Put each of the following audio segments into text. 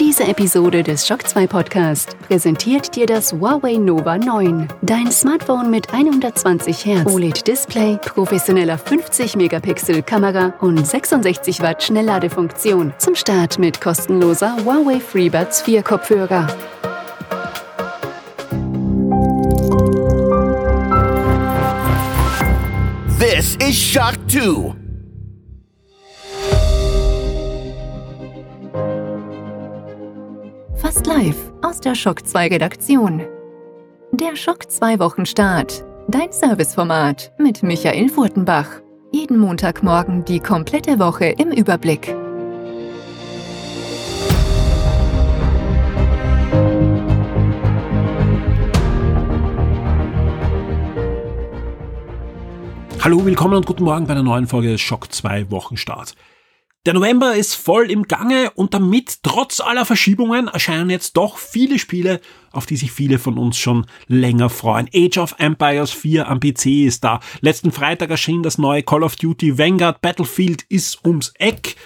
Diese Episode des Shock 2 Podcast präsentiert dir das Huawei Nova 9. Dein Smartphone mit 120 Hertz OLED-Display, professioneller 50-Megapixel Kamera und 66 Watt Schnellladefunktion. Zum Start mit kostenloser Huawei FreeBuds 4 Kopfhörer. This is Shock 2. Fast live aus der Shock 2 Redaktion. Der Shock 2 Wochenstart. Dein Serviceformat mit Michael Furtenbach. Jeden Montagmorgen die komplette Woche im Überblick. Hallo, willkommen und guten Morgen bei einer neuen Folge Schock 2 Wochenstart. Der November ist voll im Gange und damit trotz aller Verschiebungen erscheinen jetzt doch viele Spiele, auf die sich viele von uns schon länger freuen. Age of Empires 4 am PC ist da. Letzten Freitag erschien das neue Call of Duty Vanguard Battlefield ist ums Eck.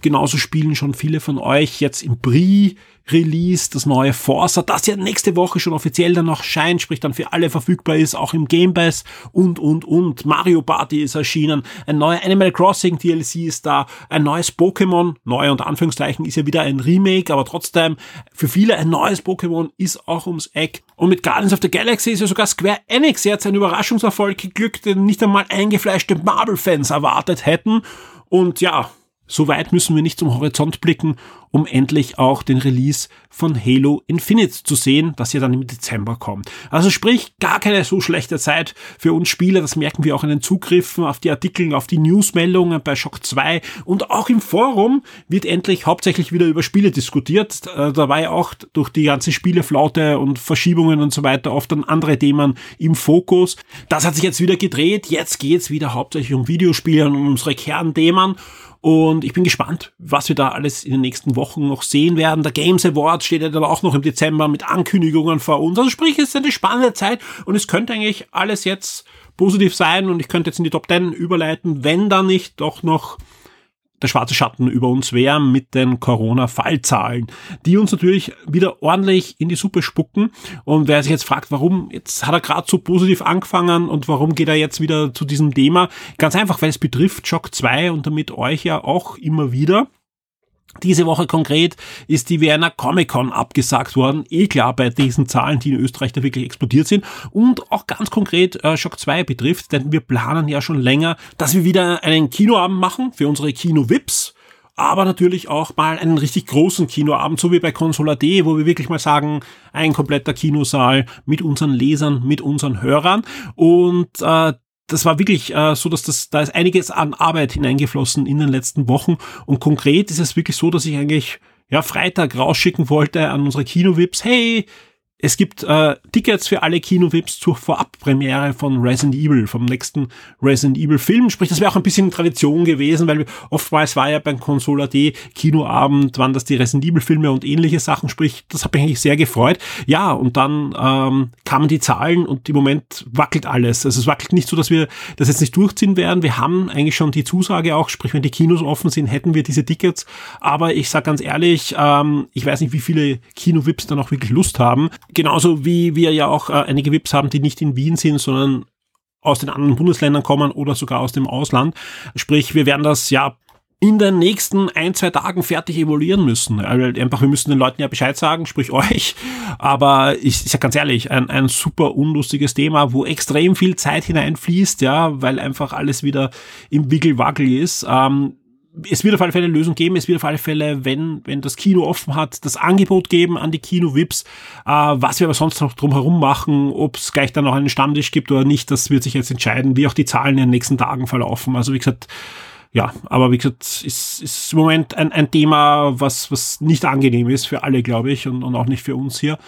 Genauso spielen schon viele von euch jetzt im Brie Release, das neue Forza, das ja nächste Woche schon offiziell dann noch scheint, sprich dann für alle verfügbar ist, auch im Game Pass und, und, und. Mario Party ist erschienen, ein neuer Animal Crossing DLC ist da, ein neues Pokémon, neu unter Anführungszeichen, ist ja wieder ein Remake, aber trotzdem für viele ein neues Pokémon ist auch ums Eck. Und mit Guardians of the Galaxy ist ja sogar Square Enix jetzt ein Überraschungserfolg geglückt, den nicht einmal eingefleischte Marvel-Fans erwartet hätten. Und ja, so weit müssen wir nicht zum Horizont blicken, um endlich auch den Release von Halo Infinite zu sehen, das ja dann im Dezember kommt. Also sprich, gar keine so schlechte Zeit für uns Spieler. Das merken wir auch in den Zugriffen auf die Artikel, auf die Newsmeldungen bei Shock 2 und auch im Forum wird endlich hauptsächlich wieder über Spiele diskutiert. Äh, da war ja auch durch die ganze Spieleflaute und Verschiebungen und so weiter oft dann andere Themen im Fokus. Das hat sich jetzt wieder gedreht. Jetzt geht's wieder hauptsächlich um Videospiele und um unsere Kernthemen. Und ich bin gespannt, was wir da alles in den nächsten Wochen noch sehen werden. Der Games Award steht ja dann auch noch im Dezember mit Ankündigungen vor uns. Also sprich, es ist eine spannende Zeit und es könnte eigentlich alles jetzt positiv sein und ich könnte jetzt in die Top 10 überleiten, wenn da nicht doch noch der schwarze Schatten über uns wäre mit den Corona-Fallzahlen, die uns natürlich wieder ordentlich in die Suppe spucken. Und wer sich jetzt fragt, warum, jetzt hat er gerade so positiv angefangen und warum geht er jetzt wieder zu diesem Thema? Ganz einfach, weil es betrifft Shock 2 und damit euch ja auch immer wieder. Diese Woche konkret ist die Vienna Comic Con abgesagt worden. Eh klar bei diesen Zahlen, die in Österreich da wirklich explodiert sind. Und auch ganz konkret äh, Shock 2 betrifft, denn wir planen ja schon länger, dass wir wieder einen Kinoabend machen für unsere Kino-Vips aber natürlich auch mal einen richtig großen Kinoabend, so wie bei Consola D, wo wir wirklich mal sagen, ein kompletter Kinosaal mit unseren Lesern, mit unseren Hörern. Und äh, das war wirklich äh, so, dass das, da ist einiges an Arbeit hineingeflossen in den letzten Wochen. Und konkret ist es wirklich so, dass ich eigentlich ja Freitag rausschicken wollte an unsere Kino-Vips, hey, es gibt äh, Tickets für alle Kino-Vips zur Vorabpremiere von Resident Evil, vom nächsten Resident Evil Film. Sprich, das wäre auch ein bisschen Tradition gewesen, weil oftmals war ja beim Console AD Kinoabend, waren das die Resident Evil Filme und ähnliche Sachen. Sprich, das hat mich eigentlich sehr gefreut. Ja, und dann ähm, kamen die Zahlen und im Moment wackelt alles. Also es wackelt nicht so, dass wir das jetzt nicht durchziehen werden. Wir haben eigentlich schon die Zusage auch, sprich, wenn die Kinos offen sind, hätten wir diese Tickets. Aber ich sag ganz ehrlich, ähm, ich weiß nicht, wie viele Kino-Vips da noch wirklich Lust haben genauso wie wir ja auch äh, einige VIPs haben, die nicht in Wien sind, sondern aus den anderen Bundesländern kommen oder sogar aus dem Ausland. Sprich, wir werden das ja in den nächsten ein, zwei Tagen fertig evaluieren müssen. Einfach, wir müssen den Leuten ja Bescheid sagen, sprich euch. Aber ich, ich sag ganz ehrlich, ein, ein super unlustiges Thema, wo extrem viel Zeit hineinfließt, ja, weil einfach alles wieder im Wickelwackel ist. Ähm, es wird auf alle Fälle eine Lösung geben. Es wird auf alle Fälle, wenn, wenn das Kino offen hat, das Angebot geben an die Kino-Vips. Äh, was wir aber sonst noch drumherum machen, ob es gleich dann noch einen Stammtisch gibt oder nicht, das wird sich jetzt entscheiden, wie auch die Zahlen in den nächsten Tagen verlaufen. Also wie gesagt, ja, aber wie gesagt, ist, ist im Moment ein, ein Thema, was, was nicht angenehm ist für alle, glaube ich, und, und auch nicht für uns hier.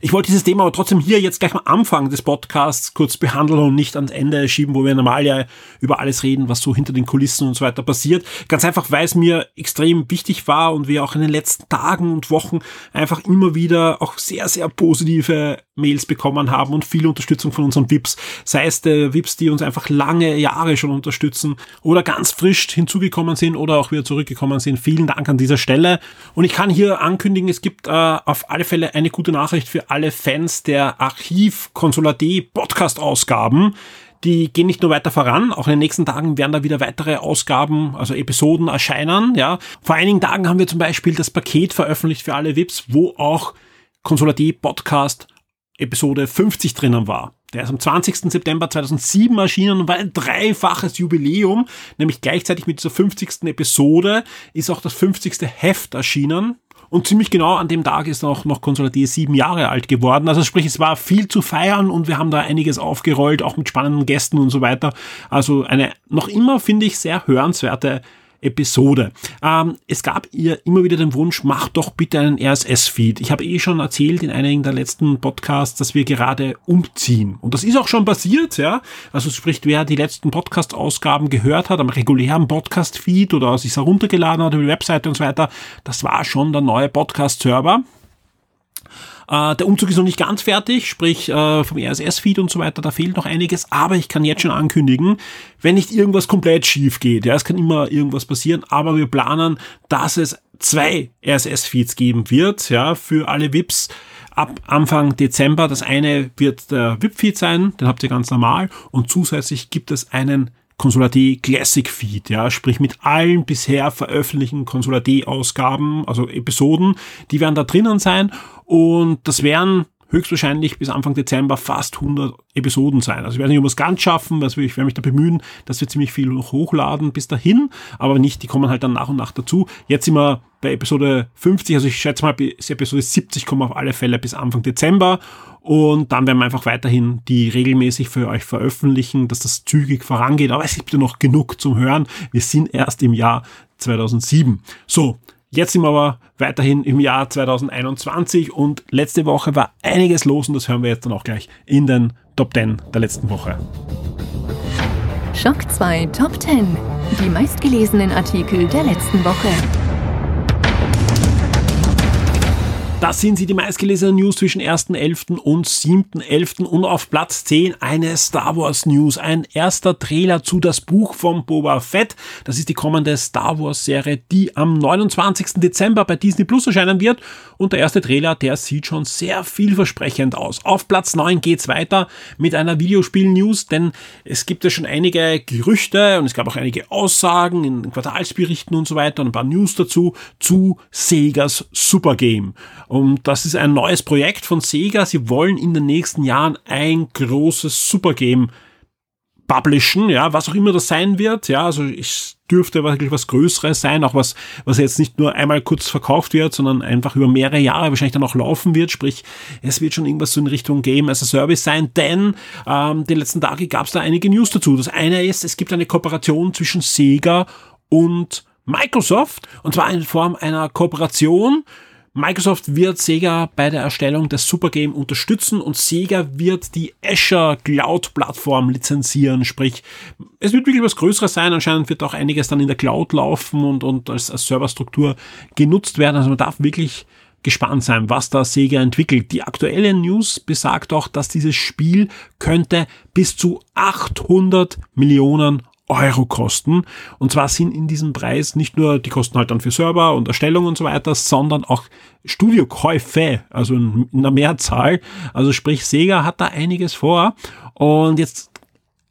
Ich wollte dieses Thema aber trotzdem hier jetzt gleich am Anfang des Podcasts kurz behandeln und nicht ans Ende schieben, wo wir normal ja über alles reden, was so hinter den Kulissen und so weiter passiert. Ganz einfach, weil es mir extrem wichtig war und wir auch in den letzten Tagen und Wochen einfach immer wieder auch sehr, sehr positive Mails bekommen haben und viel Unterstützung von unseren VIPs. Sei es der VIPs, die uns einfach lange Jahre schon unterstützen oder ganz frisch hinzugekommen sind oder auch wieder zurückgekommen sind. Vielen Dank an dieser Stelle. Und ich kann hier ankündigen, es gibt äh, auf alle Fälle eine gute Nachricht für alle Fans der Archiv Consola D Podcast Ausgaben. Die gehen nicht nur weiter voran, auch in den nächsten Tagen werden da wieder weitere Ausgaben, also Episoden erscheinen, ja. Vor einigen Tagen haben wir zum Beispiel das Paket veröffentlicht für alle VIPs, wo auch Consola D Podcast Episode 50 drinnen war. Der ist am 20. September 2007 erschienen und war ein dreifaches Jubiläum, nämlich gleichzeitig mit dieser 50. Episode ist auch das 50. Heft erschienen. Und ziemlich genau an dem Tag ist auch noch Console D sieben Jahre alt geworden. Also sprich, es war viel zu feiern und wir haben da einiges aufgerollt, auch mit spannenden Gästen und so weiter. Also eine noch immer, finde ich, sehr hörenswerte Episode. Ähm, es gab ihr immer wieder den Wunsch, macht doch bitte einen RSS-Feed. Ich habe eh schon erzählt in einigen der letzten Podcasts, dass wir gerade umziehen. Und das ist auch schon passiert, ja. Also sprich, wer die letzten Podcast-Ausgaben gehört hat, am regulären Podcast-Feed oder sich heruntergeladen hat über die Webseite und so weiter, das war schon der neue Podcast-Server. Äh, der Umzug ist noch nicht ganz fertig, sprich äh, vom RSS-Feed und so weiter, da fehlt noch einiges, aber ich kann jetzt schon ankündigen, wenn nicht irgendwas komplett schief geht, ja, es kann immer irgendwas passieren, aber wir planen, dass es zwei RSS-Feeds geben wird, ja, für alle VIPs ab Anfang Dezember. Das eine wird der VIP-Feed sein, den habt ihr ganz normal und zusätzlich gibt es einen Consola Classic Feed, ja, sprich mit allen bisher veröffentlichten Consola Ausgaben, also Episoden, die werden da drinnen sein. Und das wären höchstwahrscheinlich bis Anfang Dezember fast 100 Episoden sein. Also ich werde nicht um es ganz schaffen, also ich werde mich da bemühen, dass wir ziemlich viel noch hochladen bis dahin, aber nicht, die kommen halt dann nach und nach dazu. Jetzt sind wir bei Episode 50, also ich schätze mal, bis Episode 70 kommen auf alle Fälle bis Anfang Dezember und dann werden wir einfach weiterhin die regelmäßig für euch veröffentlichen, dass das zügig vorangeht, aber es gibt ja noch genug zum Hören. Wir sind erst im Jahr 2007. So, Jetzt sind wir aber weiterhin im Jahr 2021 und letzte Woche war einiges los und das hören wir jetzt dann auch gleich in den Top 10 der letzten Woche. Schock 2 Top 10. Die meistgelesenen Artikel der letzten Woche. Das sind sie, die meistgelesenen News zwischen 1.11. und 7.11. Und auf Platz 10 eine Star Wars News. Ein erster Trailer zu das Buch von Boba Fett. Das ist die kommende Star Wars Serie, die am 29. Dezember bei Disney Plus erscheinen wird. Und der erste Trailer, der sieht schon sehr vielversprechend aus. Auf Platz 9 geht's weiter mit einer Videospiel-News, denn es gibt ja schon einige Gerüchte und es gab auch einige Aussagen in Quartalsberichten und so weiter und ein paar News dazu zu Segas Supergame. Und das ist ein neues Projekt von Sega. Sie wollen in den nächsten Jahren ein großes Supergame publishen, ja, was auch immer das sein wird, ja, also ich dürfte wirklich was Größeres sein, auch was, was jetzt nicht nur einmal kurz verkauft wird, sondern einfach über mehrere Jahre wahrscheinlich dann auch laufen wird, sprich, es wird schon irgendwas so in Richtung Game as a Service sein, denn ähm, die letzten Tage gab es da einige News dazu. Das eine ist, es gibt eine Kooperation zwischen Sega und Microsoft, und zwar in Form einer Kooperation, Microsoft wird Sega bei der Erstellung des Supergame unterstützen und Sega wird die Azure Cloud Plattform lizenzieren. Sprich, es wird wirklich was Größeres sein. Anscheinend wird auch einiges dann in der Cloud laufen und, und als, als Serverstruktur genutzt werden. Also man darf wirklich gespannt sein, was da Sega entwickelt. Die aktuelle News besagt auch, dass dieses Spiel könnte bis zu 800 Millionen Euro kosten. Und zwar sind in diesem Preis nicht nur die Kosten halt dann für Server und Erstellung und so weiter, sondern auch Studiokäufe, also in, der Mehrzahl. Also sprich, Sega hat da einiges vor. Und jetzt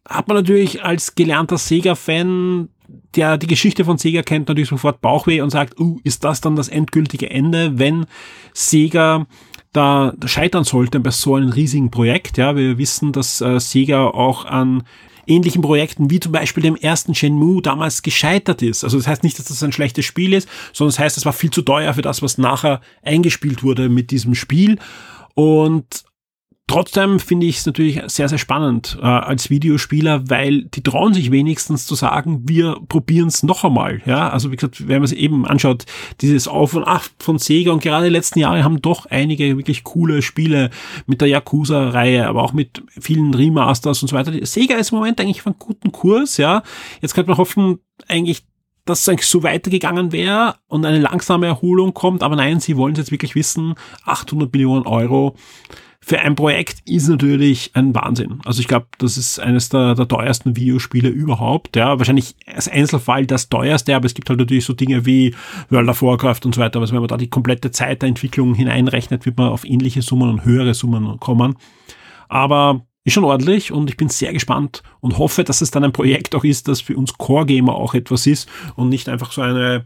hat man natürlich als gelernter Sega-Fan der die Geschichte von Sega kennt, natürlich sofort Bauchweh und sagt, uh, ist das dann das endgültige Ende, wenn Sega da scheitern sollte bei so einem riesigen Projekt. Ja, wir wissen, dass äh, Sega auch an ähnlichen Projekten wie zum Beispiel dem ersten Shenmue damals gescheitert ist. Also das heißt nicht, dass das ein schlechtes Spiel ist, sondern das heißt, es war viel zu teuer für das, was nachher eingespielt wurde mit diesem Spiel. Und Trotzdem finde ich es natürlich sehr, sehr spannend äh, als Videospieler, weil die trauen sich wenigstens zu sagen, wir probieren es noch einmal. Ja, also wie gesagt, wenn man sich eben anschaut, dieses Auf und Ab von Sega und gerade die letzten Jahre haben doch einige wirklich coole Spiele mit der Yakuza-Reihe, aber auch mit vielen Remasters und so weiter. Sega ist im Moment eigentlich auf einem guten Kurs. Ja, jetzt könnte man hoffen, eigentlich dass es eigentlich so weitergegangen wäre und eine langsame Erholung kommt, aber nein, sie wollen es jetzt wirklich wissen, 800 Millionen Euro für ein Projekt ist natürlich ein Wahnsinn. Also ich glaube, das ist eines der, der teuersten Videospiele überhaupt. Ja, wahrscheinlich als Einzelfall das teuerste, aber es gibt halt natürlich so Dinge wie World of Warcraft und so weiter. Also wenn man da die komplette Zeit der Entwicklung hineinrechnet, wird man auf ähnliche Summen und höhere Summen kommen. Aber ist schon ordentlich und ich bin sehr gespannt und hoffe, dass es dann ein Projekt auch ist, das für uns Core-Gamer auch etwas ist und nicht einfach so eine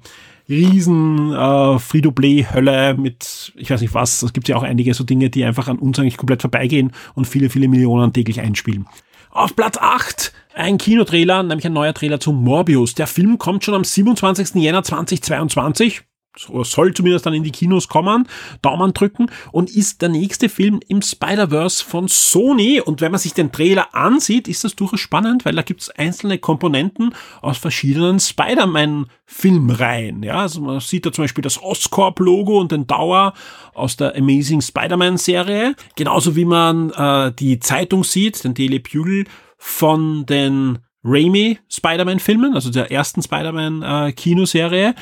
riesen äh, Free-to-Play-Hölle mit, ich weiß nicht was, es gibt ja auch einige so Dinge, die einfach an uns eigentlich komplett vorbeigehen und viele, viele Millionen täglich einspielen. Auf Platz 8 ein Kinotrailer, nämlich ein neuer Trailer zu Morbius. Der Film kommt schon am 27. Jänner 2022 soll zumindest dann in die Kinos kommen, Daumen drücken und ist der nächste Film im Spider-Verse von Sony. Und wenn man sich den Trailer ansieht, ist das durchaus spannend, weil da gibt es einzelne Komponenten aus verschiedenen Spider-Man-Filmreihen. Ja, also man sieht da zum Beispiel das Oscorp-Logo und den Dauer aus der Amazing Spider-Man-Serie. Genauso wie man äh, die Zeitung sieht, den Daily Bugle von den Raimi Spider-Man-Filmen, also der ersten Spider-Man-Kinoserie. Äh,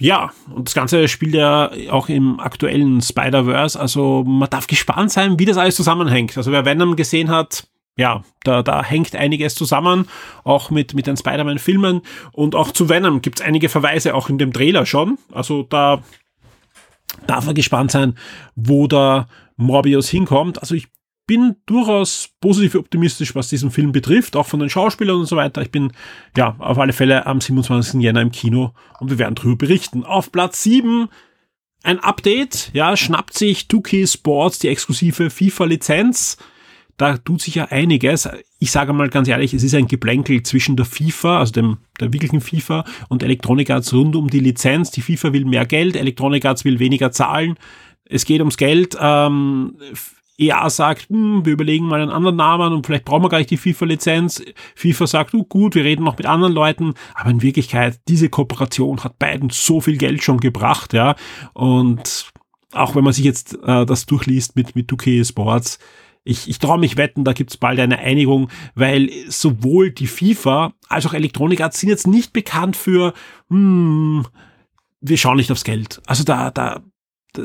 ja, und das Ganze spielt ja auch im aktuellen Spider-Verse. Also man darf gespannt sein, wie das alles zusammenhängt. Also wer Venom gesehen hat, ja, da, da hängt einiges zusammen, auch mit, mit den Spider-Man-Filmen. Und auch zu Venom gibt es einige Verweise, auch in dem Trailer schon. Also da darf man gespannt sein, wo da Morbius hinkommt. Also ich bin durchaus positiv optimistisch, was diesen Film betrifft, auch von den Schauspielern und so weiter. Ich bin ja auf alle Fälle am 27. Jänner im Kino und wir werden darüber berichten. Auf Platz 7 ein Update, ja, schnappt sich 2K Sports die exklusive FIFA-Lizenz. Da tut sich ja einiges. Ich sage mal ganz ehrlich, es ist ein Geplänkel zwischen der FIFA, also dem, der wirklichen FIFA und Electronic Arts rund um die Lizenz. Die FIFA will mehr Geld, Electronic Arts will weniger zahlen. Es geht ums Geld. Ähm, EA sagt, hm, wir überlegen mal einen anderen Namen und vielleicht brauchen wir gar nicht die FIFA-Lizenz. FIFA sagt, oh, gut, wir reden noch mit anderen Leuten. Aber in Wirklichkeit, diese Kooperation hat beiden so viel Geld schon gebracht, ja. Und auch wenn man sich jetzt äh, das durchliest mit, mit 2K Sports, ich, ich traue mich wetten, da gibt's bald eine Einigung, weil sowohl die FIFA als auch Electronic Arts sind jetzt nicht bekannt für, hm, wir schauen nicht aufs Geld. Also da, da,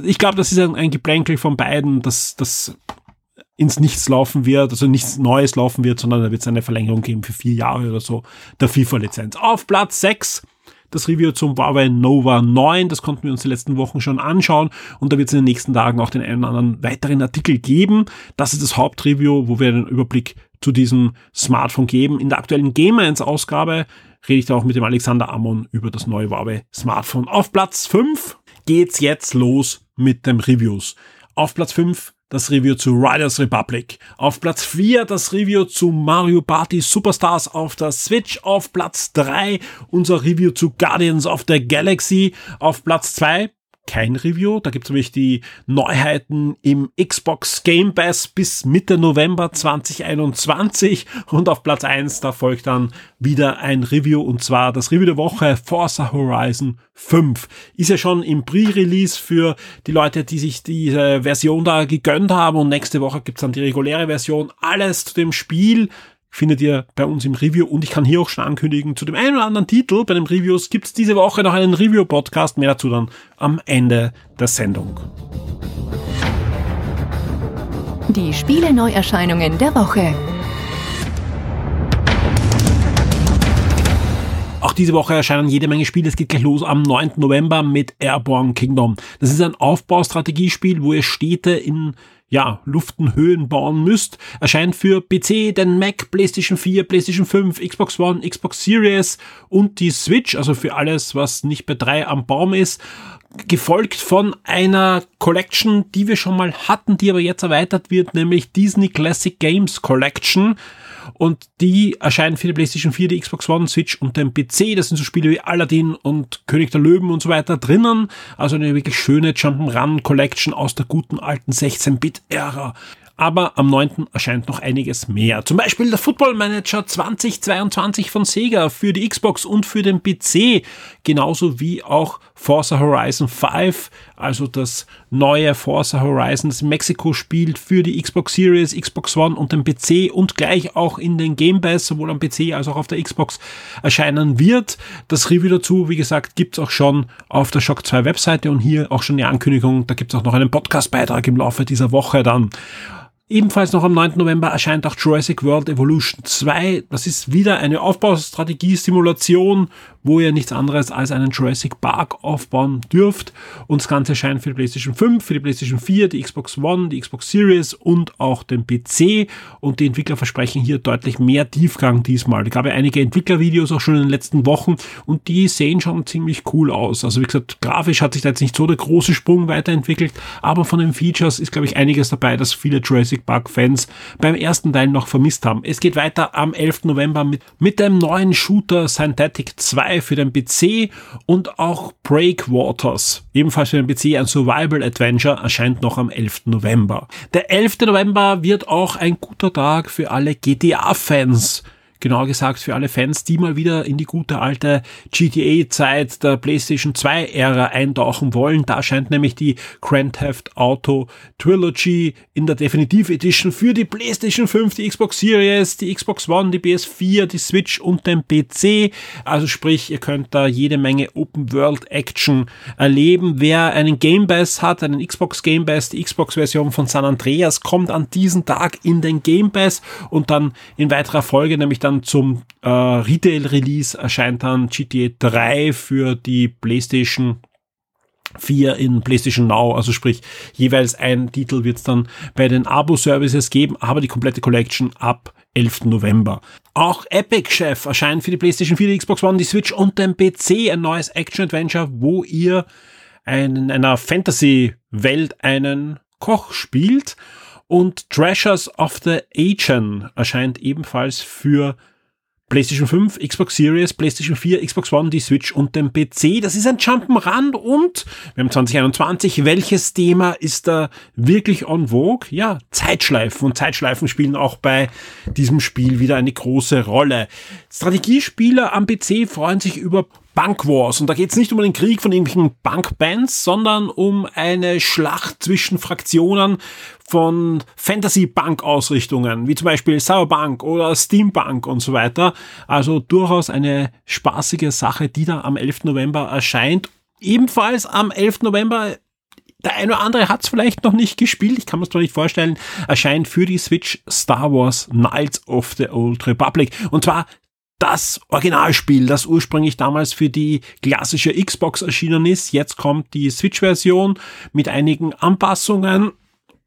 ich glaube, das ist ein, ein Geplänkel von beiden, dass das ins Nichts laufen wird, also nichts Neues laufen wird, sondern da wird es eine Verlängerung geben für vier Jahre oder so der FIFA-Lizenz. Auf Platz 6 das Review zum Huawei Nova 9. Das konnten wir uns die letzten Wochen schon anschauen und da wird es in den nächsten Tagen auch den einen oder anderen weiteren Artikel geben. Das ist das Hauptreview, wo wir einen Überblick zu diesem Smartphone geben. In der aktuellen Game 1 Ausgabe rede ich da auch mit dem Alexander Amon über das neue Huawei Smartphone. Auf Platz 5 geht's jetzt los mit dem Reviews. Auf Platz 5 das Review zu Riders Republic. Auf Platz 4 das Review zu Mario Party Superstars auf der Switch. Auf Platz 3 unser Review zu Guardians of the Galaxy. Auf Platz 2 kein Review. Da gibt es nämlich die Neuheiten im Xbox Game Pass bis Mitte November 2021. Und auf Platz 1, da folgt dann wieder ein Review und zwar das Review der Woche Forza Horizon 5. Ist ja schon im Pre-Release für die Leute, die sich diese Version da gegönnt haben und nächste Woche gibt's dann die reguläre Version. Alles zu dem Spiel findet ihr bei uns im Review und ich kann hier auch schon ankündigen, zu dem einen oder anderen Titel bei den Reviews gibt es diese Woche noch einen Review-Podcast, mehr dazu dann am Ende der Sendung. Die Spiele-Neuerscheinungen der Woche. Auch diese Woche erscheinen jede Menge Spiele. Es geht gleich los am 9. November mit Airborne Kingdom. Das ist ein Aufbaustrategiespiel, wo ihr Städte in ja, Luftenhöhen bauen müsst. Erscheint für PC, den Mac, PlayStation 4, PlayStation 5, Xbox One, Xbox Series und die Switch, also für alles, was nicht bei drei am Baum ist. Gefolgt von einer Collection, die wir schon mal hatten, die aber jetzt erweitert wird, nämlich Disney Classic Games Collection. Und die erscheinen für die PlayStation 4, die Xbox One, Switch und den PC. Das sind so Spiele wie Aladdin und König der Löwen und so weiter drinnen. Also eine wirklich schöne Jump'n'Run Collection aus der guten alten 16-Bit-Ära. aber am 9. erscheint noch einiges mehr. Zum Beispiel der Football Manager 2022 von Sega für die Xbox und für den PC, genauso wie auch Forza Horizon 5, also das neue Forza Horizon, das Mexiko spielt für die Xbox Series, Xbox One und den PC und gleich auch in den Game Pass, sowohl am PC als auch auf der Xbox erscheinen wird. Das Review dazu, wie gesagt, gibt's auch schon auf der Shock 2 Webseite und hier auch schon die Ankündigung, da gibt's auch noch einen Podcast-Beitrag im Laufe dieser Woche dann. Ebenfalls noch am 9. November erscheint auch Jurassic World Evolution 2. Das ist wieder eine Aufbaustrategie-Simulation, wo ihr nichts anderes als einen Jurassic Park aufbauen dürft. Und das Ganze erscheint für die PlayStation 5, für die PlayStation 4, die Xbox One, die Xbox Series und auch den PC. Und die Entwickler versprechen hier deutlich mehr Tiefgang diesmal. Es gab ja einige Entwicklervideos auch schon in den letzten Wochen und die sehen schon ziemlich cool aus. Also wie gesagt, grafisch hat sich da jetzt nicht so der große Sprung weiterentwickelt, aber von den Features ist, glaube ich, einiges dabei, dass viele Jurassic Jurassic Park-Fans beim ersten Teil noch vermisst haben. Es geht weiter am 11. November mit, mit dem neuen Shooter Synthetic 2 für den PC und auch Breakwaters, ebenfalls für den PC ein Survival Adventure, erscheint noch am 11. November. Der 11. November wird auch ein guter Tag für alle GTA-Fans genauer gesagt für alle Fans, die mal wieder in die gute alte GTA-Zeit der PlayStation 2-Ära eintauchen wollen. Da scheint nämlich die Grand Theft Auto Trilogy in der Definitive Edition für die PlayStation 5, die Xbox Series, die Xbox One, die PS4, die Switch und den PC. Also sprich, ihr könnt da jede Menge Open World Action erleben. Wer einen Game Pass hat, einen Xbox Game Pass, die Xbox-Version von San Andreas kommt an diesen Tag in den Game Pass und dann in weiterer Folge nämlich dann dann zum äh, Retail-Release erscheint dann GTA 3 für die PlayStation 4 in PlayStation Now, also sprich jeweils ein Titel wird es dann bei den Abo-Services geben, aber die komplette Collection ab 11. November. Auch Epic Chef erscheint für die PlayStation 4, die Xbox One, die Switch und den PC ein neues Action-Adventure, wo ihr in einer Fantasy-Welt einen Koch spielt und Treasures of the Aegean erscheint ebenfalls für PlayStation 5, Xbox Series, PlayStation 4, Xbox One, die Switch und den PC. Das ist ein Jump'n'Run und wir haben 2021. Welches Thema ist da wirklich on vogue? Ja, Zeitschleifen. Und Zeitschleifen spielen auch bei diesem Spiel wieder eine große Rolle. Strategiespieler am PC freuen sich über Bank Wars. Und da geht es nicht um den Krieg von irgendwelchen Bankbands, sondern um eine Schlacht zwischen Fraktionen von Fantasy-Bank-Ausrichtungen, wie zum Beispiel Cyberbank oder Steampunk und so weiter. Also durchaus eine spaßige Sache, die da am 11. November erscheint. Ebenfalls am 11. November der eine oder andere hat es vielleicht noch nicht gespielt, ich kann mir es doch nicht vorstellen, erscheint für die Switch Star Wars Knights of the Old Republic. Und zwar das Originalspiel, das ursprünglich damals für die klassische Xbox erschienen ist. Jetzt kommt die Switch-Version mit einigen Anpassungen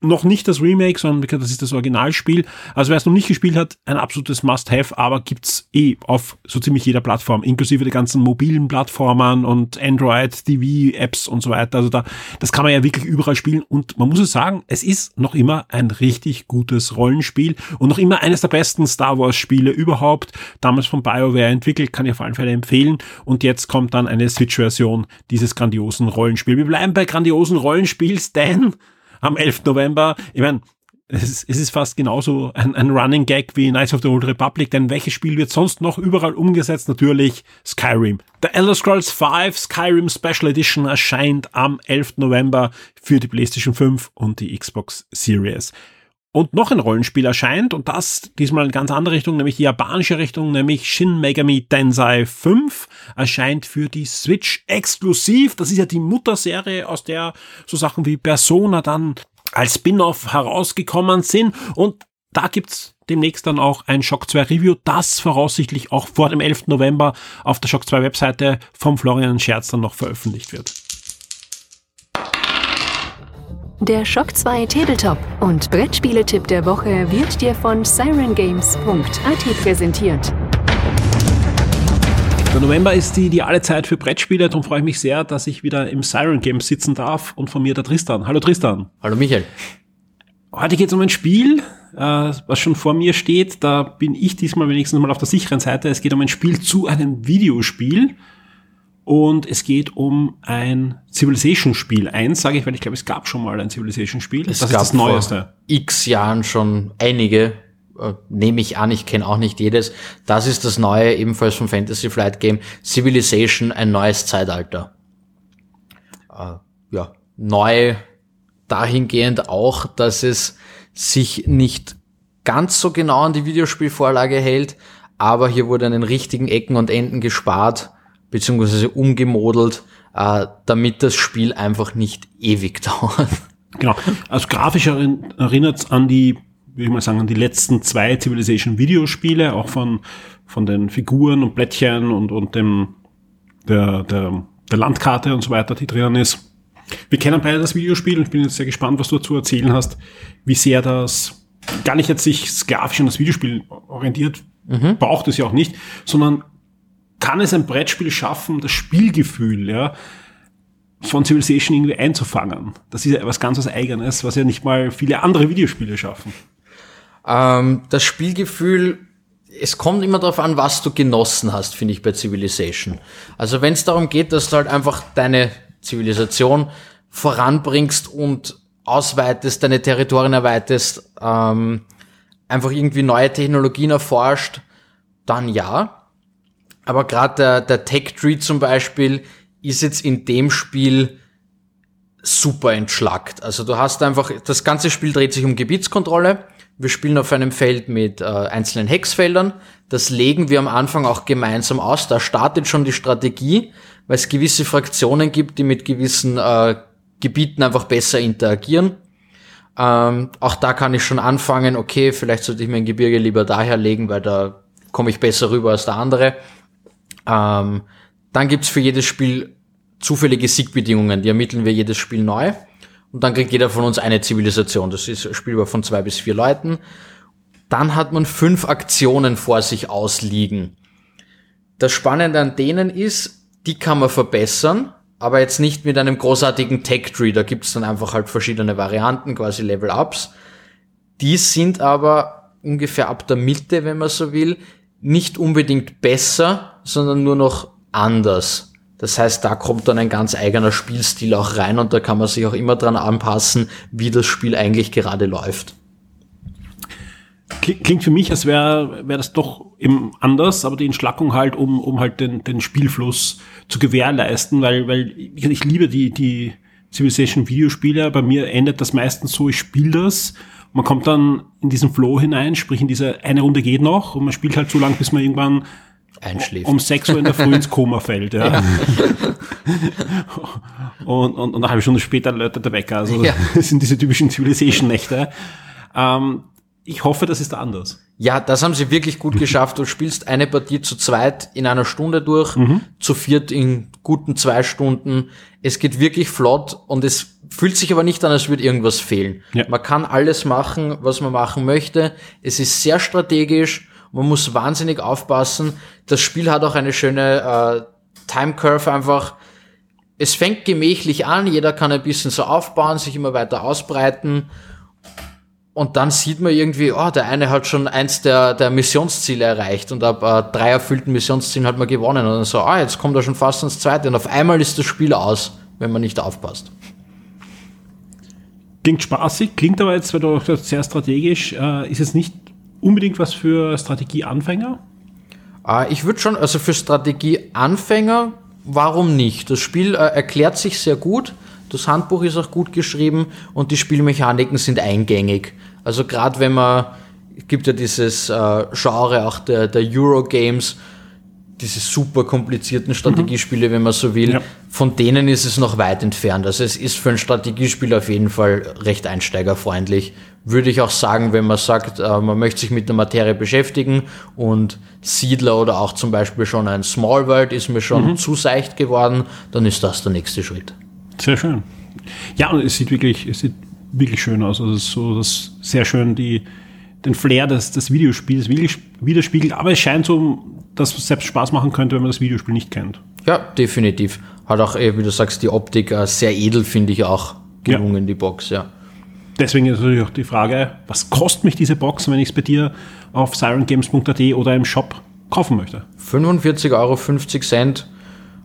noch nicht das Remake, sondern das ist das Originalspiel. Also wer es noch nicht gespielt hat, ein absolutes Must-Have, aber gibt's eh auf so ziemlich jeder Plattform, inklusive der ganzen mobilen Plattformen und Android, TV-Apps und so weiter. Also da, das kann man ja wirklich überall spielen und man muss es sagen, es ist noch immer ein richtig gutes Rollenspiel und noch immer eines der besten Star Wars-Spiele überhaupt. Damals von BioWare entwickelt, kann ich auf alle Fälle empfehlen. Und jetzt kommt dann eine Switch-Version dieses grandiosen Rollenspiels. Wir bleiben bei grandiosen Rollenspiels, denn am 11. November. Ich meine, es, es ist fast genauso ein, ein Running Gag wie Knights of the Old Republic, denn welches Spiel wird sonst noch überall umgesetzt? Natürlich Skyrim. The Elder Scrolls V Skyrim Special Edition erscheint am 11. November für die PlayStation 5 und die Xbox Series. Und noch ein Rollenspiel erscheint und das diesmal in ganz andere Richtung, nämlich die japanische Richtung, nämlich Shin Megami Tensei 5 erscheint für die Switch exklusiv. Das ist ja die Mutterserie, aus der so Sachen wie Persona dann als Spin-off herausgekommen sind und da gibt's demnächst dann auch ein Shock 2 Review, das voraussichtlich auch vor dem 11. November auf der Shock 2 Webseite vom Florian Scherz dann noch veröffentlicht wird. Der Shock 2 Tabletop und Brettspieletipp der Woche wird dir von sirengames.at präsentiert. Der November ist die ideale Zeit für Brettspiele, darum freue ich mich sehr, dass ich wieder im Siren Games sitzen darf und von mir der Tristan. Hallo Tristan. Hallo Michael. Heute geht es um ein Spiel, äh, was schon vor mir steht. Da bin ich diesmal wenigstens mal auf der sicheren Seite. Es geht um ein Spiel zu einem Videospiel. Und es geht um ein Civilization-Spiel. Eins sage ich, weil ich glaube, es gab schon mal ein Civilization-Spiel. Das gab ist das Neueste. vor x Jahren schon einige, äh, nehme ich an, ich kenne auch nicht jedes. Das ist das neue, ebenfalls vom Fantasy Flight Game, Civilization, ein neues Zeitalter. Äh, ja, neu dahingehend auch, dass es sich nicht ganz so genau an die Videospielvorlage hält, aber hier wurde an den richtigen Ecken und Enden gespart, beziehungsweise umgemodelt, äh, damit das Spiel einfach nicht ewig dauert. Genau. Also grafisch erinnert es an die, wie ich mal sagen, an die letzten zwei Civilization Videospiele, auch von, von den Figuren und Blättchen und, und dem, der, der, der Landkarte und so weiter, die drin ist. Wir kennen beide das Videospiel und ich bin jetzt sehr gespannt, was du dazu erzählen hast, wie sehr das gar nicht jetzt sich sklavisch an das Videospiel orientiert, braucht es ja auch nicht, sondern kann es ein Brettspiel schaffen, das Spielgefühl, ja, von Civilization irgendwie einzufangen. Das ist ja was ganz was Eigenes, was ja nicht mal viele andere Videospiele schaffen. Ähm, das Spielgefühl, es kommt immer darauf an, was du genossen hast, finde ich, bei Civilization. Also wenn es darum geht, dass du halt einfach deine Zivilisation voranbringst und ausweitest, deine Territorien erweiterst, ähm, einfach irgendwie neue Technologien erforscht, dann ja. Aber gerade der, der Tech-Tree zum Beispiel ist jetzt in dem Spiel super entschlackt. Also du hast einfach, das ganze Spiel dreht sich um Gebietskontrolle. Wir spielen auf einem Feld mit äh, einzelnen Hexfeldern. Das legen wir am Anfang auch gemeinsam aus. Da startet schon die Strategie, weil es gewisse Fraktionen gibt, die mit gewissen äh, Gebieten einfach besser interagieren. Ähm, auch da kann ich schon anfangen, okay, vielleicht sollte ich mein Gebirge lieber daher legen, weil da komme ich besser rüber als der andere. Ähm, dann gibt's für jedes Spiel zufällige Siegbedingungen, die ermitteln wir jedes Spiel neu. Und dann kriegt jeder von uns eine Zivilisation. Das ist spielbar von zwei bis vier Leuten. Dann hat man fünf Aktionen vor sich ausliegen. Das Spannende an denen ist, die kann man verbessern, aber jetzt nicht mit einem großartigen Tech-Tree. Da gibt's dann einfach halt verschiedene Varianten, quasi Level-Ups. Die sind aber ungefähr ab der Mitte, wenn man so will, nicht unbedingt besser, sondern nur noch anders. Das heißt, da kommt dann ein ganz eigener Spielstil auch rein und da kann man sich auch immer dran anpassen, wie das Spiel eigentlich gerade läuft. Klingt für mich, als wäre wär das doch eben anders, aber die Entschlackung halt, um, um halt den, den Spielfluss zu gewährleisten, weil, weil ich, ich liebe die, die Civilization Videospiele. Bei mir endet das meistens so, ich spiele das. Man kommt dann in diesen Flow hinein, sprich in diese eine Runde geht noch und man spielt halt so lang, bis man irgendwann Einschläft. um 6 Uhr in der Früh ins Koma fällt. Ja. und, und, und eine halbe Stunde später läutet der Wecker. Also Ja. das sind diese typischen Civilization-Nächte. Ähm, ich hoffe, das ist anders. Ja, das haben sie wirklich gut geschafft. Du spielst eine Partie zu zweit in einer Stunde durch, zu viert in guten zwei Stunden. Es geht wirklich flott und es fühlt sich aber nicht an, als würde irgendwas fehlen. Ja. Man kann alles machen, was man machen möchte. Es ist sehr strategisch. Man muss wahnsinnig aufpassen. Das Spiel hat auch eine schöne äh, Time Curve einfach. Es fängt gemächlich an, jeder kann ein bisschen so aufbauen, sich immer weiter ausbreiten. Und dann sieht man irgendwie, oh, der eine hat schon eins der, der Missionsziele erreicht und ab äh, drei erfüllten Missionszielen hat man gewonnen. Und dann so, ah, jetzt kommt er schon fast ins zweite. Und auf einmal ist das Spiel aus, wenn man nicht aufpasst. Klingt spaßig, klingt aber jetzt, weil du auch sagst, sehr strategisch, äh, ist es nicht unbedingt was für Strategieanfänger? Äh, ich würde schon, also für Strategieanfänger, warum nicht? Das Spiel äh, erklärt sich sehr gut. Das Handbuch ist auch gut geschrieben und die Spielmechaniken sind eingängig. Also gerade wenn man, es gibt ja dieses äh, Genre auch der, der Eurogames, diese super komplizierten Strategiespiele, wenn man so will, Ja. von denen ist es noch weit entfernt. Also es ist für ein Strategiespiel auf jeden Fall recht einsteigerfreundlich. Würde ich auch sagen, wenn man sagt, äh, man möchte sich mit der Materie beschäftigen und Siedler oder auch zum Beispiel schon ein Small World ist mir schon zu seicht geworden, dann ist das der nächste Schritt. Sehr schön. Ja, und es sieht wirklich, es sieht wirklich schön aus. Also so, dass sehr schön die, den Flair des, des Videospiels widerspiegelt. Aber es scheint so, dass es selbst Spaß machen könnte, wenn man das Videospiel nicht kennt. Ja, definitiv. Hat auch, eh, wie du sagst, die Optik äh, sehr edel, finde ich auch gelungen, die Box, ja. Deswegen ist natürlich auch die Frage, was kostet mich diese Box, wenn ich es bei dir auf sirengames.at oder im Shop kaufen möchte? 45,50 Euro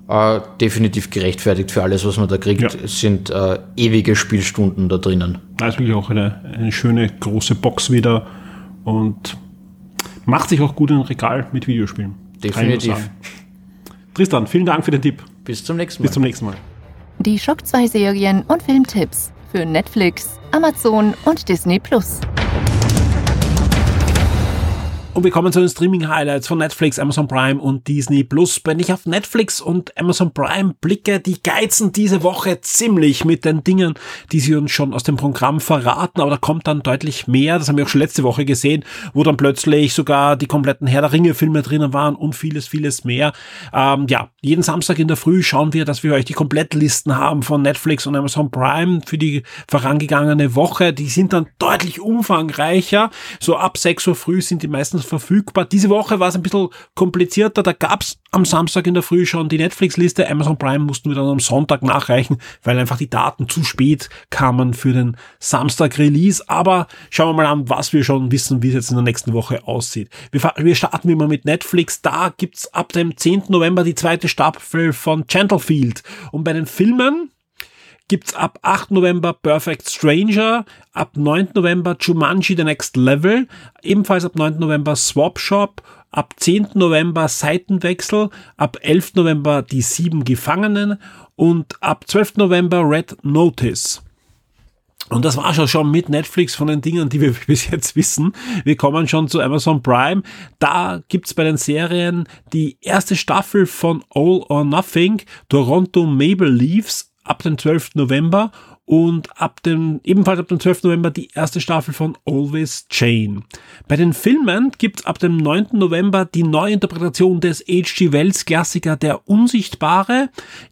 äh, definitiv gerechtfertigt für alles, was man da kriegt. Ja. Es sind äh, ewige Spielstunden da drinnen. Da ist wirklich auch eine, eine schöne große Box wieder und macht sich auch gut in ein Regal mit Videospielen. Definitiv. Tristan, vielen Dank für den Tipp. Bis zum nächsten Mal. Bis zum nächsten Mal. Die Schock 2 Serien und Filmtipps für Netflix, Amazon und Disney Plus. Und wir kommen zu den Streaming-Highlights von Netflix, Amazon Prime und Disney Plus. Wenn ich auf Netflix und Amazon Prime blicke, die geizen diese Woche ziemlich mit den Dingen, die sie uns schon aus dem Programm verraten, aber da kommt dann deutlich mehr. Das haben wir auch schon letzte Woche gesehen, wo dann plötzlich sogar die kompletten Herr der Ringe-Filme drinnen waren und vieles, vieles mehr. Ähm, ja, jeden Samstag in der Früh schauen wir, dass wir euch die Komplettlisten haben von Netflix und Amazon Prime für die vorangegangene Woche. Die sind dann deutlich umfangreicher. So ab 6 Uhr früh sind die meistens verfügbar. Diese Woche war es ein bisschen komplizierter. Da gab's am Samstag in der Früh schon die Netflix-Liste. Amazon Prime mussten wir dann am Sonntag nachreichen, weil einfach die Daten zu spät kamen für den Samstag-Release. Aber schauen wir mal an, was wir schon wissen, wie es jetzt in der nächsten Woche aussieht. Wir, wir starten immer mit Netflix. Da gibt's ab dem 10. November die zweite Staffel von Gentlefield. Und bei den Filmen gibt's ab 8. November Perfect Stranger, ab 9. November Jumanji The Next Level, ebenfalls ab 9. November Swap Shop, ab 10. November Seitenwechsel, ab 11. November Die sieben Gefangenen und ab 12. November Red Notice. Und das war schon mit Netflix von den Dingen, die wir bis jetzt wissen. Wir kommen schon zu Amazon Prime. Da gibt's bei den Serien die erste Staffel von All or Nothing, Toronto Maple Leafs ab dem 12. November und ab dem, ebenfalls ab dem 12. November die erste Staffel von Always Jane. Bei den Filmen gibt's ab dem 9. November die Neuinterpretation des H.G. Wells Klassiker Der Unsichtbare.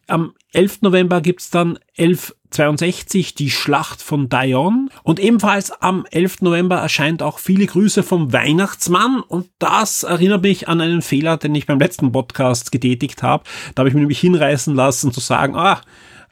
Am 11. November gibt's dann 1162 die Schlacht von Dion. Und ebenfalls am 11. November erscheint auch viele Grüße vom Weihnachtsmann. Und das erinnert mich an einen Fehler, den ich beim letzten Podcast getätigt habe. Da habe ich mich nämlich hinreißen lassen zu sagen, ah,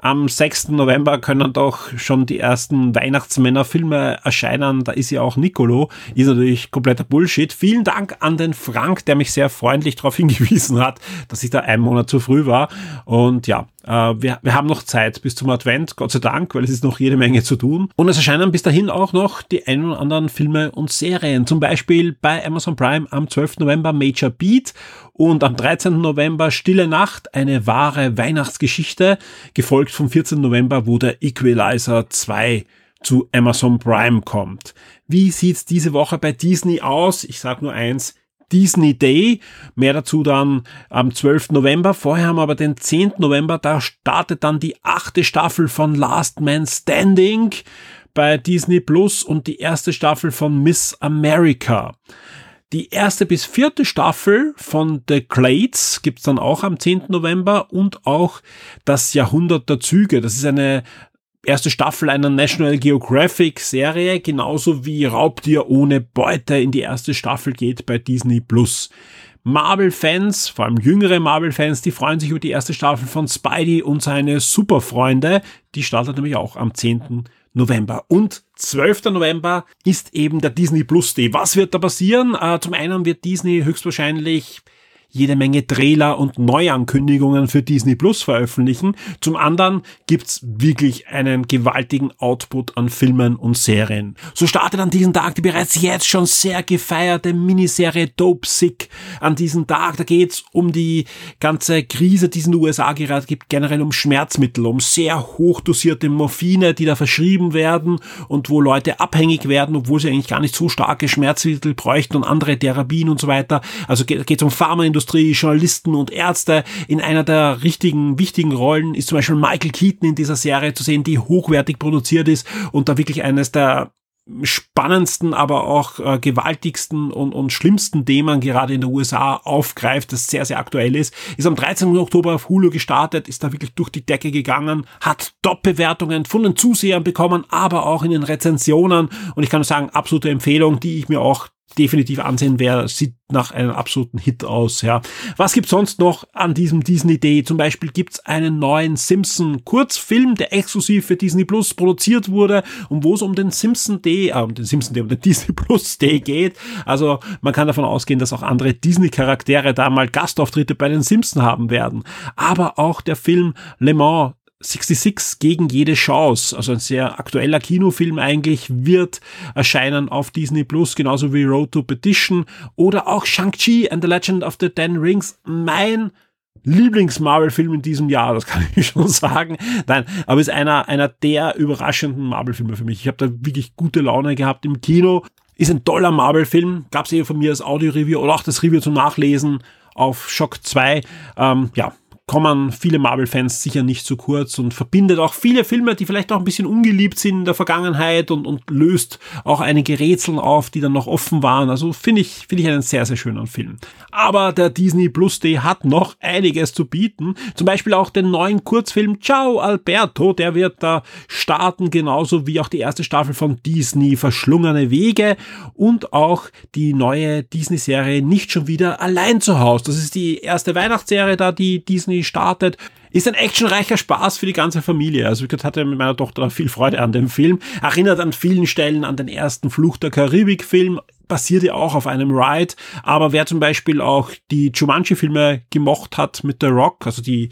am 6. November können doch schon die ersten Weihnachtsmännerfilme erscheinen. Da ist ja auch Nicolo. Ist natürlich kompletter Bullshit. Vielen Dank an den Frank, der mich sehr freundlich darauf hingewiesen hat, dass ich da einen Monat zu früh war. Und ja, wir, wir haben noch Zeit bis zum Advent, Gott sei Dank, weil es ist noch jede Menge zu tun. Und es erscheinen bis dahin auch noch die ein oder anderen Filme und Serien. Zum Beispiel bei Amazon Prime am 12. November Major Beat und am 13. November Stille Nacht, eine wahre Weihnachtsgeschichte, gefolgt vom 14. November, wo der Equalizer 2 zu Amazon Prime kommt. Wie sieht's diese Woche bei Disney aus? Ich sag nur eins, Disney Day. Mehr dazu dann am 12. November. Vorher haben wir aber den 10. November. Da startet dann die achte Staffel von Last Man Standing bei Disney Plus und die erste Staffel von Miss America. Die erste bis vierte Staffel von The Clades gibt's dann auch am 10. November und auch das Jahrhundert der Züge. Das ist eine erste Staffel einer National Geographic Serie, genauso wie Raubtier ohne Beute in die erste Staffel geht bei Disney Plus. Marvel-Fans, vor allem jüngere Marvel-Fans, die freuen sich über die erste Staffel von Spidey und seine Superfreunde. Die startet nämlich auch am 10. November. Und 12. November ist eben der Disney Plus Day. Was wird da passieren? Äh, zum einen wird Disney höchstwahrscheinlich jede Menge Trailer und Neuankündigungen für Disney Plus veröffentlichen. Zum anderen gibt's wirklich einen gewaltigen Output an Filmen und Serien. So startet an diesem Tag die bereits jetzt schon sehr gefeierte Miniserie Dope Sick. An diesem Tag, da geht's um die ganze Krise, die es in den USA gerade gibt, generell um Schmerzmittel, um sehr hochdosierte Morphine, die da verschrieben werden und wo Leute abhängig werden, obwohl sie eigentlich gar nicht so starke Schmerzmittel bräuchten und andere Therapien und so weiter. Also geht es um Pharmaindustrie, Journalisten und Ärzte. In einer der richtigen, wichtigen Rollen ist zum Beispiel Michael Keaton in dieser Serie zu sehen, die hochwertig produziert ist und da wirklich eines der spannendsten, aber auch äh, gewaltigsten und, und schlimmsten Themen gerade in den USA aufgreift, das sehr, sehr aktuell ist. Ist am 13. Oktober auf Hulu gestartet, ist da wirklich durch die Decke gegangen, hat Top-Bewertungen von den Zusehern bekommen, aber auch in den Rezensionen. Und ich kann nur sagen, absolute Empfehlung, die ich mir auch definitiv ansehen, wer sieht nach einem absoluten Hit aus, ja. Was gibt's sonst noch an diesem Disney Day? Zum Beispiel gibt's einen neuen Simpson Kurzfilm, der exklusiv für Disney Plus produziert wurde und wo es um den Simpson Day, äh, um den Simpson Day, um den Disney Plus Day geht. Also man kann davon ausgehen, dass auch andere Disney Charaktere da mal Gastauftritte bei den Simpson haben werden. Aber auch der Film Le Mans 66 gegen jede Chance, also ein sehr aktueller Kinofilm eigentlich, wird erscheinen auf Disney Plus, genauso wie Road to Petition oder auch Shang-Chi and the Legend of the Ten Rings, mein Lieblings-Marvel-Film in diesem Jahr, das kann ich schon sagen. Nein, aber ist einer, einer der überraschenden Marvel-Filme für mich. Ich habe da wirklich gute Laune gehabt im Kino. Ist ein toller Marvel-Film. Gab es eh von mir als Audio-Review oder auch das Review zum Nachlesen auf Shock 2. Ähm, ja, kommen viele Marvel-Fans sicher nicht zu kurz und verbindet auch viele Filme, die vielleicht auch ein bisschen ungeliebt sind in der Vergangenheit und, und löst auch einige Rätsel auf, die dann noch offen waren. Also finde ich, finde ich einen sehr, sehr schönen Film. Aber der Disney Plus Day hat noch einiges zu bieten. Zum Beispiel auch den neuen Kurzfilm Ciao Alberto, der wird da starten, genauso wie auch die erste Staffel von Disney Verschlungene Wege und auch die neue Disney-Serie Nicht schon wieder allein zu Hause. Das ist die erste Weihnachtsserie da, die Disney Disney startet. Ist ein actionreicher Spaß für die ganze Familie. Also ich hatte mit meiner Tochter viel Freude an dem Film. Erinnert an vielen Stellen an den ersten Fluch der Karibik-Film. Basiert ja auch auf einem Ride. Aber wer zum Beispiel auch die Jumanji-Filme gemocht hat mit The Rock, also die,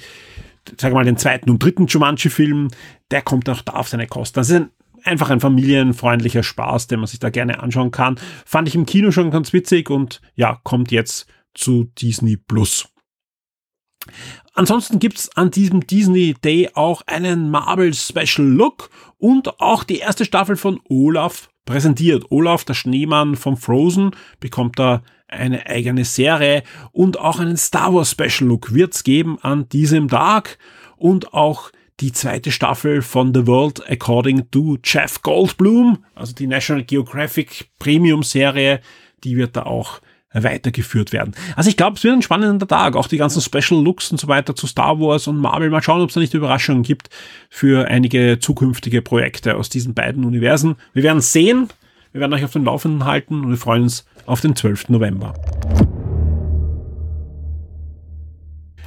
sagen mal, den zweiten und dritten Jumanji-Film, der kommt auch da auf seine Kosten. Das ist ein einfach ein familienfreundlicher Spaß, den man sich da gerne anschauen kann. Fand ich im Kino schon ganz witzig und ja, kommt jetzt zu Disney Plus. Ansonsten gibt's an diesem Disney Day auch einen Marvel Special Look und auch die erste Staffel von Olaf präsentiert. Olaf, der Schneemann von Frozen, bekommt da eine eigene Serie und auch einen Star Wars Special Look wird's geben an diesem Tag und auch die zweite Staffel von The World According to Jeff Goldblum, also die National Geographic Premium Serie, die wird da auch weitergeführt werden. Also ich glaube, es wird ein spannender Tag. Auch die ganzen Special Looks und so weiter zu Star Wars und Marvel. Mal schauen, ob es da nicht Überraschungen gibt für einige zukünftige Projekte aus diesen beiden Universen. Wir werden sehen. Wir werden euch auf den Laufenden halten und wir freuen uns auf den 12. November.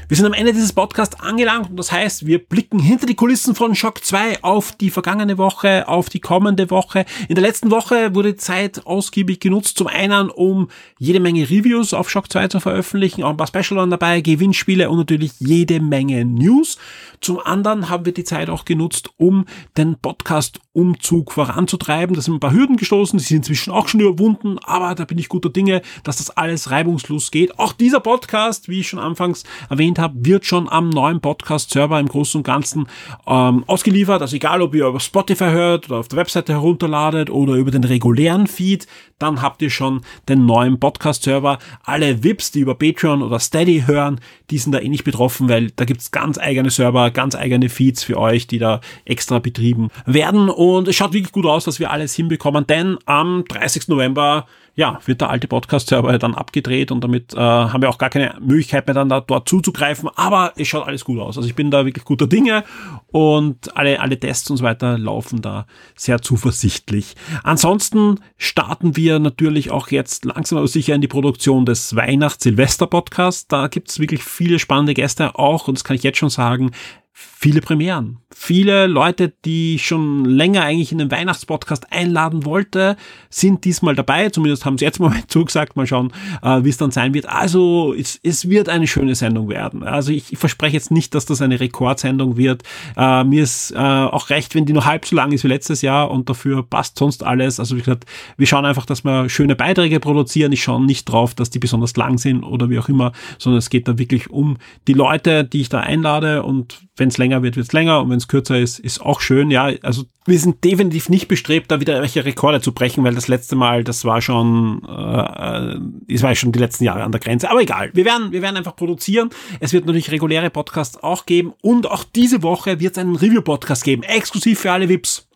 Wir sind am Ende dieses Podcasts angelangt und das heißt, wir blicken hinter die Kulissen von Shock 2 auf die vergangene Woche, auf die kommende Woche. In der letzten Woche wurde Zeit ausgiebig genutzt, zum einen, um jede Menge Reviews auf Shock 2 zu veröffentlichen, auch ein paar Special dabei, Gewinnspiele und natürlich jede Menge News. Zum anderen haben wir die Zeit auch genutzt, um den Podcast-Umzug voranzutreiben. Da sind ein paar Hürden gestoßen, die sind inzwischen auch schon überwunden, aber da bin ich guter Dinge, dass das alles reibungslos geht. Auch dieser Podcast, wie ich schon anfangs erwähnt habe, wird schon am neuen Podcast-Server im Großen und Ganzen ähm, ausgeliefert. Also egal, ob ihr über Spotify hört oder auf der Webseite herunterladet oder über den regulären Feed, dann habt ihr schon den neuen Podcast-Server. Alle VIPs, die über Patreon oder Steady hören, die sind da eh nicht betroffen, weil da gibt's ganz eigene Server, ganz eigene Feeds für euch, die da extra betrieben werden. Und es schaut wirklich gut aus, dass wir alles hinbekommen, denn am 30. November ja, wird der alte Podcast-Server dann abgedreht und damit äh, haben wir auch gar keine Möglichkeit mehr dann da dort zuzugreifen, aber es schaut alles gut aus. Also ich bin da wirklich guter Dinge und alle, alle Tests und so weiter laufen da sehr zuversichtlich. Ansonsten starten wir natürlich auch jetzt langsam aber sicher in die Produktion des Weihnachts-Silvester-Podcasts. Da gibt's wirklich viele spannende Gäste auch und das kann ich jetzt schon sagen, viele Premieren. Viele Leute, die ich schon länger eigentlich in den Weihnachtspodcast einladen wollte, sind diesmal dabei. Zumindest haben sie jetzt Moment zugesagt. Mal schauen, äh, wie es dann sein wird. Also es, es wird eine schöne Sendung werden. Also ich, ich verspreche jetzt nicht, dass das eine Rekordsendung wird. Äh, mir ist äh, auch recht, wenn die nur halb so lang ist wie letztes Jahr und dafür passt sonst alles. Also wie gesagt, wir schauen einfach, dass wir schöne Beiträge produzieren. Ich schaue nicht drauf, dass die besonders lang sind oder wie auch immer, sondern es geht da wirklich um die Leute, die ich da einlade und wenn es länger wird, wird es länger und wenn es kürzer ist, ist auch schön. Ja, also wir sind definitiv nicht bestrebt, da wieder welche Rekorde zu brechen, weil das letzte Mal, das war schon, äh, das war schon die letzten Jahre an der Grenze. Aber egal, wir werden, wir werden einfach produzieren. Es wird natürlich reguläre Podcasts auch geben und auch diese Woche wird es einen Review-Podcast geben, exklusiv für alle VIPs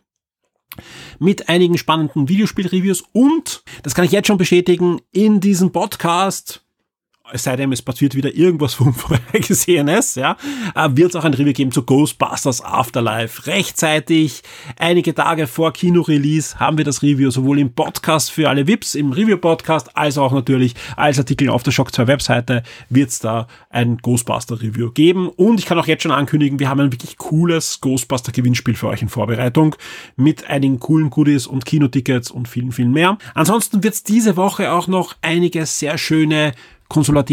mit einigen spannenden Videospiel-Reviews und, das kann ich jetzt schon bestätigen, in diesem Podcast es sei denn, es passiert wieder irgendwas vom Vorhergesehenes, ja, äh, wird es auch ein Review geben zu Ghostbusters Afterlife. Rechtzeitig, einige Tage vor Kino-Release, haben wir das Review sowohl im Podcast für alle VIPs, im Review-Podcast, als auch natürlich als Artikel auf der Shock 2 Webseite wird es da ein Ghostbuster-Review geben. Und ich kann auch jetzt schon ankündigen, wir haben ein wirklich cooles Ghostbuster-Gewinnspiel für euch in Vorbereitung mit einigen coolen Goodies und Kinotickets und vielen, vielen mehr. Ansonsten wird es diese Woche auch noch einige sehr schöne Konsulat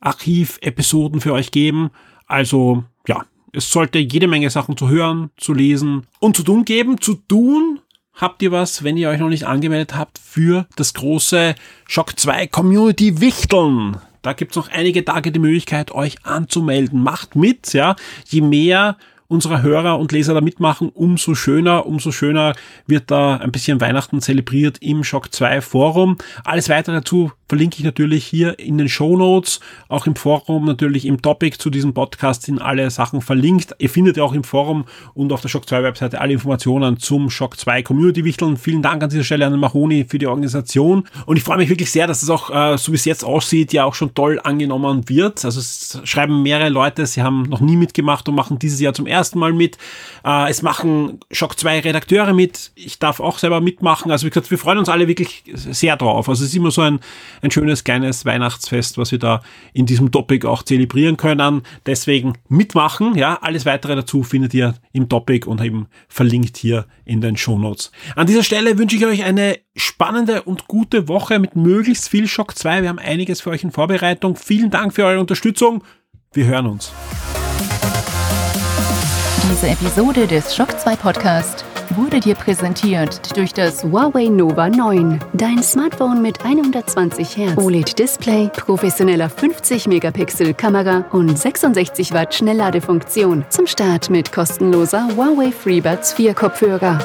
Archiv-Episoden für euch geben. Also, ja, es sollte jede Menge Sachen zu hören, zu lesen und zu tun geben. Zu tun habt ihr was, wenn ihr euch noch nicht angemeldet habt, für das große Shock 2 Community Wichteln. Da gibt's noch einige Tage die Möglichkeit, euch anzumelden. Macht mit, ja. Je mehr unserer Hörer und Leser da mitmachen, umso schöner, umso schöner wird da ein bisschen Weihnachten zelebriert im Shock 2 Forum. Alles weitere dazu verlinke ich natürlich hier in den Show Notes, auch im Forum natürlich im Topic zu diesem Podcast sind alle Sachen verlinkt. Ihr findet ja auch im Forum und auf der Shock 2 Webseite alle Informationen zum Shock 2 Community Wichteln. Vielen Dank an dieser Stelle an den Mahoni für die Organisation und ich freue mich wirklich sehr, dass es auch, äh, so wie es jetzt aussieht, ja auch schon toll angenommen wird. Also es schreiben mehrere Leute, sie haben noch nie mitgemacht und machen dieses Jahr zum ersten Mal mit. Äh, es machen Shock 2 Redakteure mit. Ich darf auch selber mitmachen. Also wie gesagt, wir freuen uns alle wirklich sehr drauf. Also es ist immer so ein ein schönes kleines Weihnachtsfest, was wir da in diesem Topic auch zelebrieren können. Deswegen mitmachen, ja, alles weitere dazu findet ihr im Topic und eben verlinkt hier in den Show Notes. An dieser Stelle wünsche ich euch eine spannende und gute Woche mit möglichst viel Shock 2. Wir haben einiges für euch in Vorbereitung. Vielen Dank für eure Unterstützung. Wir hören uns. Diese Episode des Shock 2 Podcast wurde dir präsentiert durch das Huawei Nova 9. Dein Smartphone mit 120 Hertz OLED-Display, professioneller 50-Megapixel-Kamera und 66 Watt Schnellladefunktion. Zum Start mit kostenloser Huawei FreeBuds 4 Kopfhörer.